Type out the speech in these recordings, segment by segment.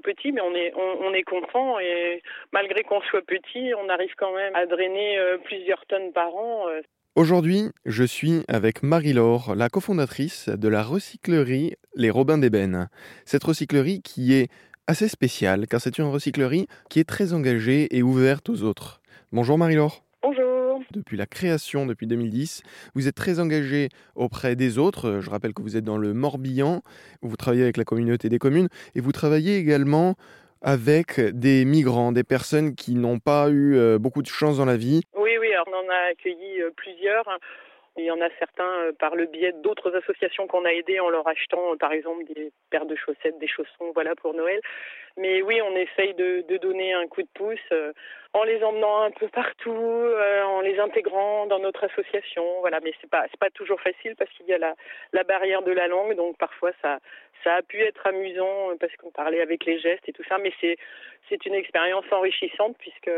petit, mais on est, on, est content et malgré qu'on soit petit, on arrive quand même à drainer plusieurs tonnes par an. Aujourd'hui, je suis avec Marie-Laure, la cofondatrice de la recyclerie Les Robins d'Ébène. Cette recyclerie qui est assez spéciale car c'est une recyclerie qui est très engagée et ouverte aux autres. Bonjour Marie-Laure. Depuis la création, depuis 2010, vous êtes très engagée auprès des autres. Je rappelle que vous êtes dans le Morbihan, vous travaillez avec la communauté des communes et vous travaillez également avec des migrants, des personnes qui n'ont pas eu euh, beaucoup de chance dans la vie on en a accueilli euh, plusieurs. Il y en a certains euh, par le biais d'autres associations qu'on a aidées en leur achetant, euh, par exemple, des paires de chaussettes, des chaussons, voilà, pour Noël. Mais oui, on essaye de, donner un coup de pouce en les emmenant un peu partout, en les intégrant dans notre association, voilà. Mais c'est pas c'est pas toujours facile parce qu'il y a la, la barrière de la langue, donc parfois ça ça a pu être amusant parce qu'on parlait avec les gestes et tout ça, mais c'est c'est une expérience enrichissante puisque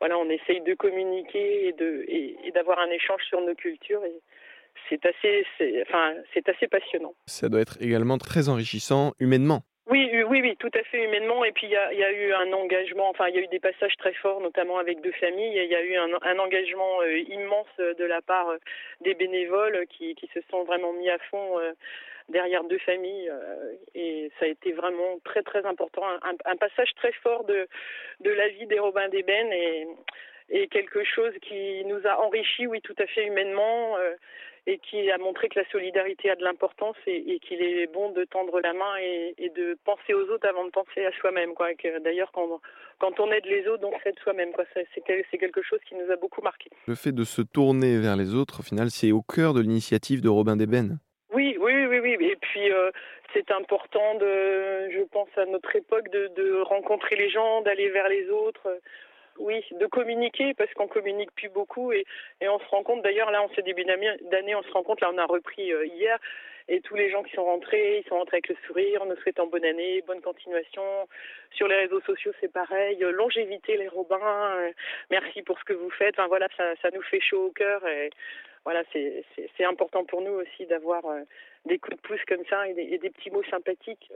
voilà, on essaye de communiquer et d'avoir un échange sur nos cultures et c'est assez, enfin, c'est assez passionnant. Ça doit être également très enrichissant humainement. Oui, oui, tout à fait humainement. Et puis il y a, y a, eu un engagement, enfin il y a eu des passages très forts, notamment avec deux familles. Il y a eu un, un engagement euh, immense de la part euh, des bénévoles qui, qui se sont vraiment mis à fond euh, derrière deux familles. et ça a été vraiment très très important, un, un, passage très fort de, de la vie des Robins d'Ébène et, et quelque chose qui nous a enrichis, oui, tout à fait humainement et qui a montré que la solidarité a de l'importance et, qu'il est bon de tendre la main et, de penser aux autres avant de penser à soi-même. Quoi. D'ailleurs, quand, quand on aide les autres, on s'aide soi-même. Quoi. C'est, c'est quelque chose qui nous a beaucoup marqué. Le fait de se tourner vers les autres, au final, c'est au cœur de l'initiative de Robin Desbennes. Oui, oui, oui, oui. Et puis, euh, c'est important, de, je pense, à notre époque, de, de rencontrer les gens, d'aller vers les autres oui, de communiquer parce qu'on communique plus beaucoup et, et on se rend compte. D'ailleurs là en ce début d'année on se rend compte là on a repris euh, hier et tous les gens qui sont rentrés ils sont rentrés avec le sourire nous souhaitant bonne année bonne continuation. Sur les réseaux sociaux c'est pareil euh, longévité les Robins euh, merci pour ce que vous faites. Enfin voilà ça, ça nous fait chaud au cœur et voilà c'est important pour nous aussi d'avoir des coups de pouce comme ça et des petits mots sympathiques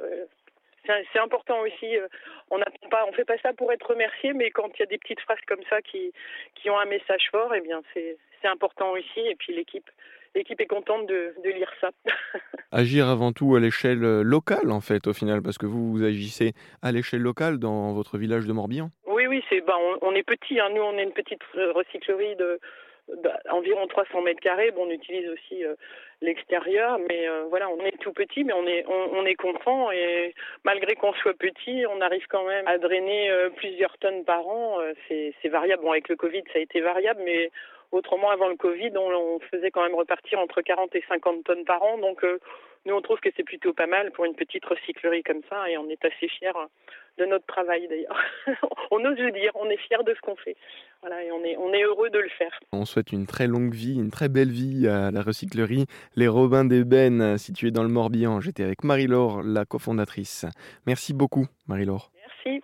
c'est important aussi. Euh, on ne pas, on fait pas ça pour être remercié, mais quand il y a des petites phrases comme ça qui, qui ont un message fort, eh bien c'est important aussi. Et puis l'équipe, l'équipe est contente de, de lire ça. Agir avant tout à l'échelle euh, locale, en fait, au final, parce que vous, vous agissez à l'échelle locale dans votre village de Morbihan. Oui, oui, c'est, ben, on, est petit. Hein. Nous, on est une petite recyclerie de environ 300 mètres carrés. Bon, on utilise aussi euh, l'extérieur, mais euh, voilà, on est tout petit, mais on est on, est content et malgré qu'on soit petit, on arrive quand même à drainer euh, plusieurs tonnes par an. c'est c'est variable. Bon, avec le Covid, ça a été variable, mais autrement, avant le Covid, on, on faisait quand même repartir entre 40 et 50 tonnes par an. Donc nous, on trouve que c'est plutôt pas mal pour une petite recyclerie comme ça et on est assez fiers de notre travail d'ailleurs. on ose le dire, on est fiers de ce qu'on fait. Voilà, et on est, on est heureux de le faire. On souhaite une très longue vie, une très belle vie à la recyclerie Les Robins d'Ébène, située dans le Morbihan. J'étais avec Marie-Laure, la cofondatrice. Merci beaucoup, Marie-Laure. Merci.